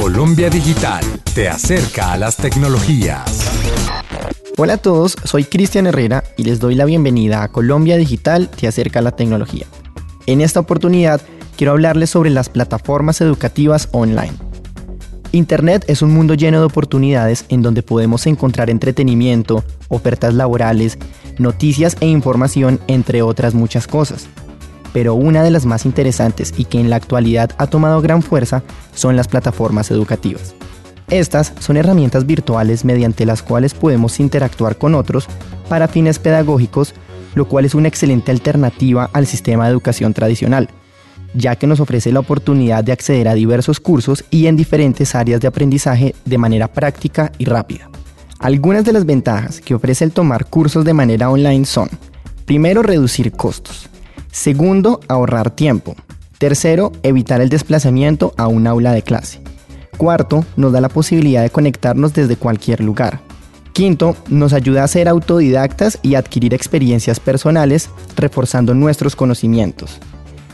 Colombia Digital te acerca a las tecnologías. Hola a todos, soy Cristian Herrera y les doy la bienvenida a Colombia Digital te acerca a la tecnología. En esta oportunidad quiero hablarles sobre las plataformas educativas online. Internet es un mundo lleno de oportunidades en donde podemos encontrar entretenimiento, ofertas laborales, noticias e información, entre otras muchas cosas. Pero una de las más interesantes y que en la actualidad ha tomado gran fuerza son las plataformas educativas. Estas son herramientas virtuales mediante las cuales podemos interactuar con otros para fines pedagógicos, lo cual es una excelente alternativa al sistema de educación tradicional, ya que nos ofrece la oportunidad de acceder a diversos cursos y en diferentes áreas de aprendizaje de manera práctica y rápida. Algunas de las ventajas que ofrece el tomar cursos de manera online son, primero, reducir costos, segundo, ahorrar tiempo, tercero, evitar el desplazamiento a un aula de clase, cuarto, nos da la posibilidad de conectarnos desde cualquier lugar, Quinto, nos ayuda a ser autodidactas y adquirir experiencias personales, reforzando nuestros conocimientos.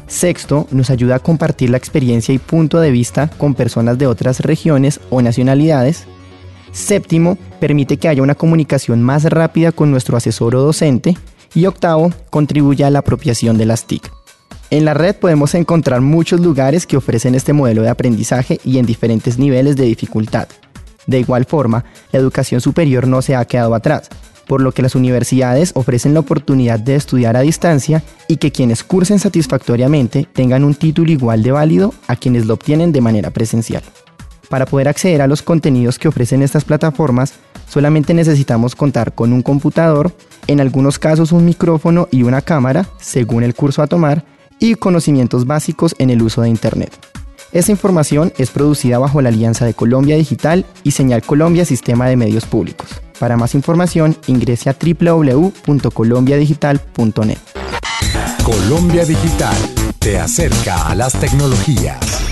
Sexto, nos ayuda a compartir la experiencia y punto de vista con personas de otras regiones o nacionalidades. Séptimo, permite que haya una comunicación más rápida con nuestro asesor o docente. Y octavo, contribuye a la apropiación de las TIC. En la red podemos encontrar muchos lugares que ofrecen este modelo de aprendizaje y en diferentes niveles de dificultad. De igual forma, la educación superior no se ha quedado atrás por lo que las universidades ofrecen la oportunidad de estudiar a distancia y que quienes cursen satisfactoriamente tengan un título igual de válido a quienes lo obtienen de manera presencial. Para poder acceder a los contenidos que ofrecen estas plataformas, solamente necesitamos contar con un computador, en algunos casos un micrófono y una cámara, según el curso a tomar, y conocimientos básicos en el uso de Internet. Esta información es producida bajo la alianza de Colombia Digital y Señal Colombia Sistema de Medios Públicos. Para más información, ingrese a www.colombiadigital.net. Colombia Digital te acerca a las tecnologías.